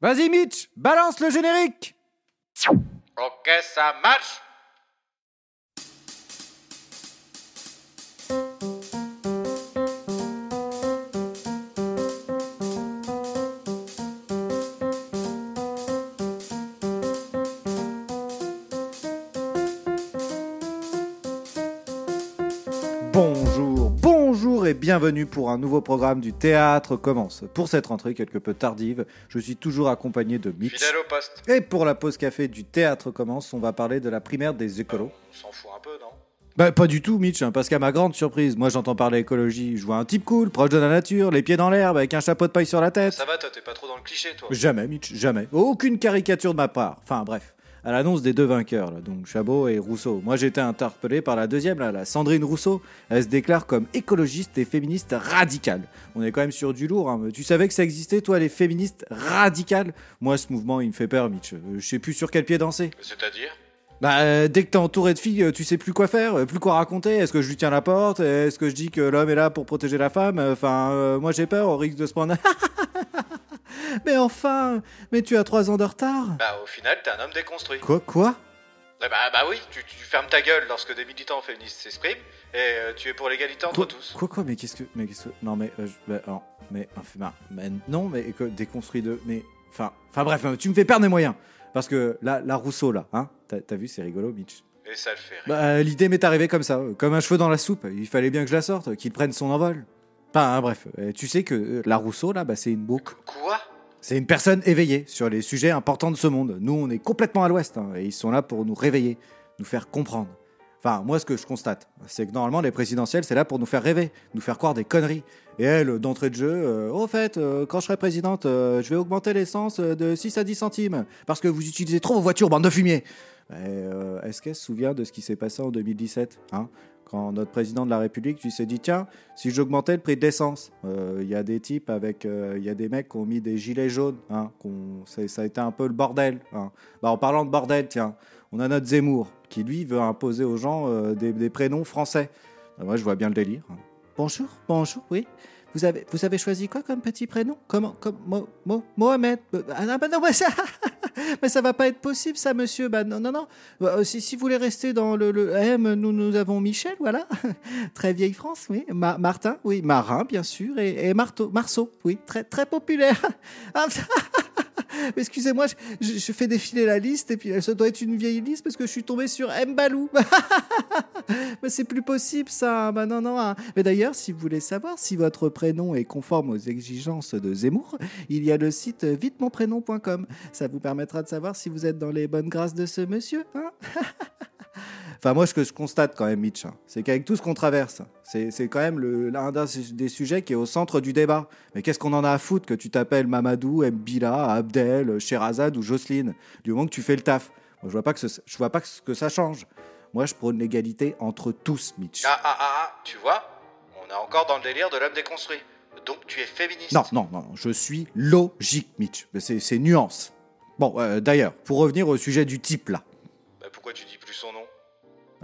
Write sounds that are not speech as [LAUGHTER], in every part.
Vas-y Mitch, balance le générique. Ok, ça marche Bonjour, bonjour et bienvenue pour un nouveau programme du Théâtre commence. Pour cette rentrée quelque peu tardive, je suis toujours accompagné de Mitch. Fidèle au poste. Et pour la pause café du Théâtre commence, on va parler de la primaire des écolos. On s'en fout un peu, non? Bah pas du tout Mitch, hein, parce qu'à ma grande surprise, moi j'entends parler écologie, je vois un type cool, proche de la nature, les pieds dans l'herbe, avec un chapeau de paille sur la tête. Ça va, toi, t'es pas trop dans le cliché, toi? Jamais Mitch, jamais. Aucune caricature de ma part. Enfin bref. À l'annonce des deux vainqueurs, là, donc Chabot et Rousseau. Moi été interpellé par la deuxième, là, la Sandrine Rousseau. Elle se déclare comme écologiste et féministe radicale. On est quand même sur du lourd. hein. Tu savais que ça existait, toi, les féministes radicales? Moi ce mouvement il me fait peur, Mitch. Euh, Je sais plus sur quel pied danser. C'est-à-dire? Bah, euh, dès que t'es entouré de filles, euh, tu sais plus quoi faire, euh, plus quoi raconter. Est-ce que je lui tiens la porte? Est-ce que je dis que l'homme est là pour protéger la femme? Enfin, moi j'ai peur au risque de se prendre. [LAUGHS] mais enfin, mais tu as trois ans de retard. Bah, au final, t'es un homme déconstruit. Quoi Quoi? Eh bah, bah oui, tu, tu fermes ta gueule lorsque des militants féministes s'expriment, et euh, tu es pour l'égalité entre Quoi tous. Quoi quoi Mais qu'est-ce que Mais qu'est-ce que Non mais euh, je- bah, non, mais enfin bah, non mais que déconstruit de mais enfin enfin bref, euh, tu me fais perdre mes moyens parce que là la Rousseau là, hein T'as vu c'est rigolo, Mitch. Et ça le fait rire. Bah, euh, l'idée m'est arrivée comme ça, comme un cheveu dans la soupe. Il fallait bien que je la sorte, qu'il prenne son envol. Enfin, hein, bref, tu sais que la Rousseau, là, bah, c'est une boucle. Quoi? C'est une personne éveillée sur les sujets importants de ce monde. Nous, on est complètement à l'ouest, hein, et ils sont là pour nous réveiller, nous faire comprendre. Enfin, moi, ce que je constate, c'est que normalement, les présidentielles, c'est là pour nous faire rêver, nous faire croire des conneries. Et elle, d'entrée de jeu, euh, au fait, euh, quand je serai présidente, euh, je vais augmenter l'essence de 6 à 10 centimes, parce que vous utilisez trop vos voitures, bande de fumier. Euh, Est-ce qu'elle se souvient de ce qui s'est passé en 2017 hein? Quand notre président de la République lui s'est dit tiens, si j'augmentais le prix de l'essence, euh, il y a des types avec. euh, Il y a des mecs qui ont mis des gilets jaunes. Hein, ça, a été un peu le bordel. hein. Bah, en parlant de bordel, tiens, on a notre Zemmour qui lui veut imposer aux gens des, prénoms français. Ah, moi, je vois bien le délire. hein. Bonjour, bonjour, oui. Vous avez, choisi quoi comme petit prénom? Comment comme, Mo- Mo- Mohamed Ah non, bah non, mais ça, [LAUGHS] [LAUGHS] mais ça va pas être possible, ça, monsieur. Bah non, non, non. Euh, si, si vous voulez rester dans le, M, nous, nous avons Michel, voilà. [LAUGHS] très vieille France, oui. Ma- Martin, oui. Marin, bien sûr. Et, et Marteau, Marceau, oui. Très, très populaire. [LAUGHS] Excusez-moi, je, fais défiler la liste et puis euh, ça doit être une vieille liste parce que je suis tombé sur Mbalou. [LAUGHS] Mais c'est plus possible ça. Bah non, non. hein. Mais d'ailleurs, si vous voulez savoir si votre prénom est conforme aux exigences de Zemmour, il y a le site vitemonprénom.com. Ça vous permettra de savoir si vous êtes dans les bonnes grâces de ce monsieur. hein. [LAUGHS] Enfin, moi, ce que je constate quand même, Mitch, hein, c'est qu'avec tout ce qu'on traverse, c'est quand même l'un des- sujets qui est au centre du débat. Mais qu'est-ce qu'on en a à foutre que tu t'appelles Mamadou, Mbila, Abdel, Sherazade ou Jocelyne Du moment que tu fais le taf? Moi, je vois pas que ce- je vois pas que ce que ça change. Moi, je prône l'égalité entre tous, Mitch. Ah, ah, ah, ah, tu vois On est encore dans le délire de l'homme déconstruit. Donc tu es féministe. Non, non, non, je suis logique, Mitch. C'est nuance. Bon, euh, d'ailleurs, pour revenir au sujet du type là. Bah, pourquoi tu dis plus son nom?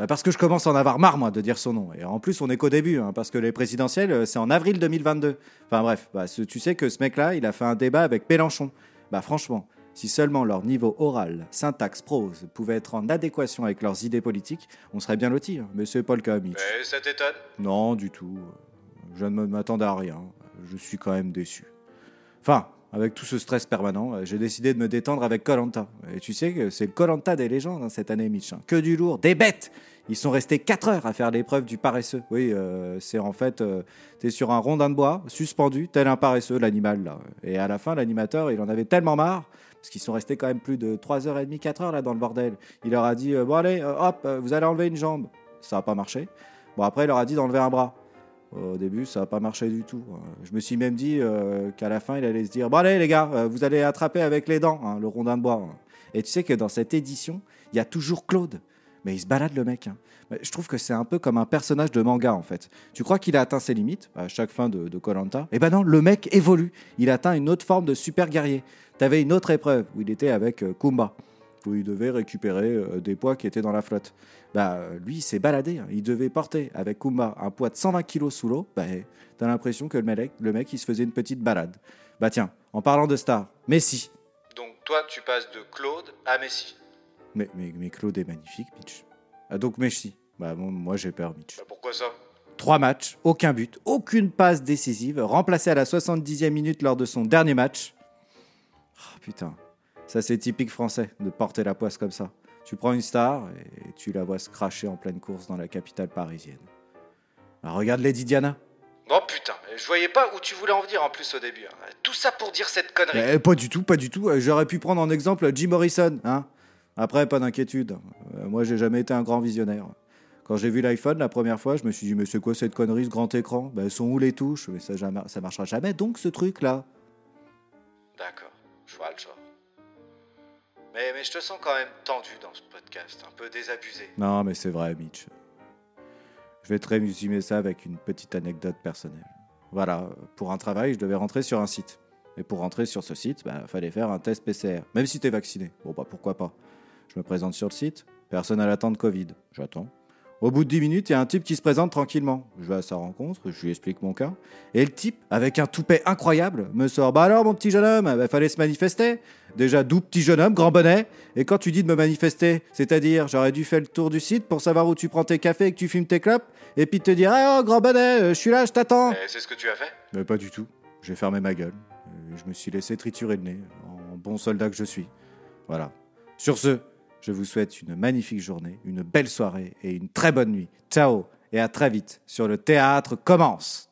Parce que je commence à en avoir marre, moi, de dire son nom. Et en plus, on est qu'au début, hein, parce que les présidentielles, euh, c'est en avril 2022. Enfin bref, bah, tu sais que ce mec-là, il a fait un débat avec Mélenchon. Bah franchement, si seulement leur niveau oral, syntaxe, prose pouvait être en adéquation avec leurs idées politiques, on serait bien lotis. hein. Mais c'est pas le cas, Mitch. Mais ça t'étonne? Non, du tout. Je ne m'attendais à rien. Je suis quand même déçu. Enfin, avec tout ce stress permanent, euh, j'ai décidé de me détendre avec Colanta. Et tu sais que c'est le Colanta des légendes hein, cette année, Mitch. hein. Que du lourd, des bêtes Ils sont restés 4 heures à faire l'épreuve du paresseux. Oui, euh, c'est en fait, euh, t'es sur un rondin de bois, suspendu, tel un paresseux, l'animal, là. Et à la fin, l'animateur, il en avait tellement marre, parce qu'ils sont restés quand même plus de 3h30, 4h là dans le bordel. Il leur a dit, bon allez, hop, vous allez enlever une jambe. Ça n'a pas marché. Bon, après, il leur a dit d'enlever un bras. Au début, ça n'a pas marché du tout. Euh, Je me suis même dit euh, qu'à la fin, il allait se dire Bon, allez, les gars, euh, vous allez attraper avec les dents hein, le rondin de bois. hein. Et tu sais que dans cette édition, il y a toujours Claude. Mais il se balade, le mec. hein. Je trouve que c'est un peu comme un personnage de manga, en fait. Tu crois qu'il a atteint ses limites à chaque fin de Colanta Eh ben non, le mec évolue. Il atteint une autre forme de super guerrier. T'avais une autre épreuve où il était avec euh, Kumba, où il devait récupérer euh, des poids qui étaient dans la flotte. Bah, lui, il s'est baladé. hein. Il devait porter avec Kumba un poids de 120 kilos sous l'eau. Bah, t'as l'impression que le mec, le mec, il se faisait une petite balade. Bah tiens, en parlant de star, Messi. Toi, tu passes de Claude à Messi. Mais, mais, mais Claude est magnifique, Mitch. Ah, donc Messi. Bah, moi, moi, j'ai peur, Mitch. Bah, pourquoi ça? Trois matchs, aucun but, aucune passe décisive, remplacé à la 70e minute lors de son dernier match. Ah, putain, ça c'est typique français de porter la poisse comme ça. Tu prends une star et tu la vois se cracher en pleine course dans la capitale parisienne. Ah, regarde Lady Diana. Oh putain, je voyais pas où tu voulais en venir en plus au début. hein. Tout ça pour dire cette connerie. Eh, pas du tout, pas du tout. Euh, J'aurais pu prendre en exemple Jim Morrison. Hein Après, pas d'inquiétude. Euh, moi, j'ai jamais été un grand visionnaire. Quand j'ai vu l'iPhone la première fois, je me suis dit, mais c'est quoi cette connerie, ce grand écran? Ben, Sont où les touches? Mais ça, jamais- ça marchera jamais, donc ce truc-là. D'accord, je vois le genre. Mais, je te sens quand même tendu dans ce podcast, un peu désabusé. Non, mais c'est vrai, Mitch. Je vais te résumer ça avec une petite anecdote personnelle. Voilà, pour un travail, je devais rentrer sur un site. Et pour rentrer sur ce site, il fallait faire un test PCR, même si t'es vacciné. Bon, bah pourquoi pas? Je me présente sur le site, personne à l'attente Covid. J'attends. Au bout de 10 minutes, il y a un type qui se présente tranquillement. Je vais à sa rencontre, je lui explique mon cas. Et le type, avec un toupet incroyable, me sort Bah alors, mon petit jeune homme, bah, fallait se manifester. Déjà, d'où petit jeune homme, grand bonnet. Et quand tu dis de me manifester, c'est-à-dire, j'aurais dû faire le tour du site pour savoir où tu prends tes cafés et que tu fumes tes clopes, et puis te dire Ah, oh, grand bonnet, euh, je suis là, je t'attends. Et c'est ce que tu as fait? Mais pas du tout. J'ai fermé ma gueule. Et je me suis laissé triturer le nez, en bon soldat que je suis. Voilà. Sur ce, je vous souhaite une magnifique journée, une belle soirée et une très bonne nuit. Ciao et à très vite sur le théâtre commence.